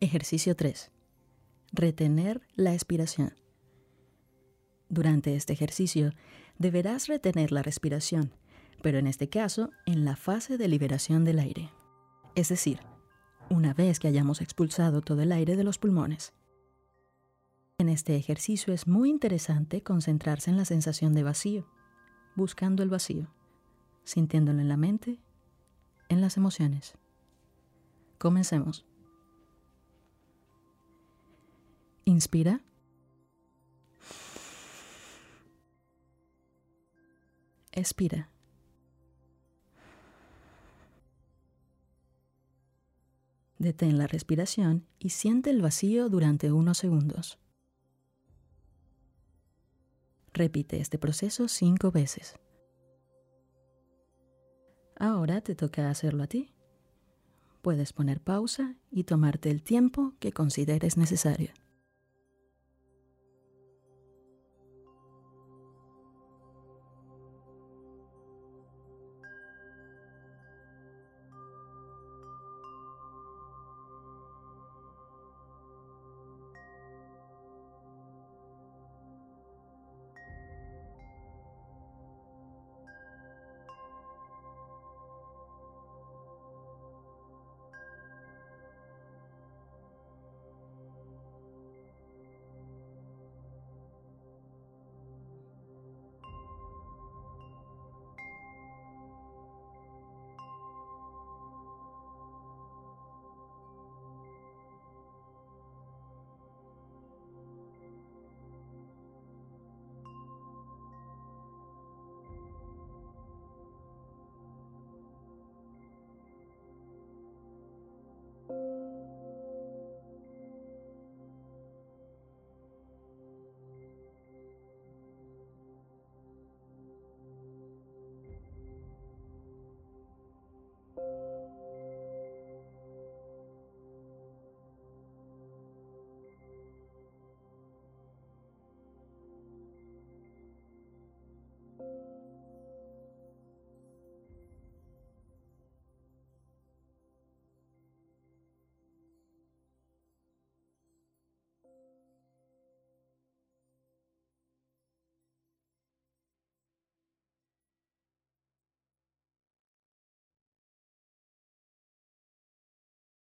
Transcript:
Ejercicio 3. Retener la expiración. Durante este ejercicio deberás retener la respiración, pero en este caso en la fase de liberación del aire. Es decir, una vez que hayamos expulsado todo el aire de los pulmones. En este ejercicio es muy interesante concentrarse en la sensación de vacío, buscando el vacío, sintiéndolo en la mente, en las emociones. Comencemos. Inspira. Expira. Detén la respiración y siente el vacío durante unos segundos. Repite este proceso cinco veces. Ahora te toca hacerlo a ti. Puedes poner pausa y tomarte el tiempo que consideres necesario.